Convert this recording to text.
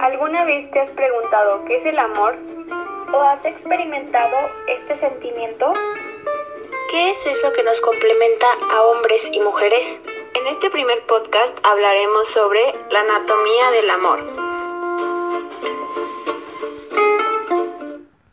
¿Alguna vez te has preguntado qué es el amor? ¿O has experimentado este sentimiento? ¿Qué es eso que nos complementa a hombres y mujeres? En este primer podcast hablaremos sobre la anatomía del amor.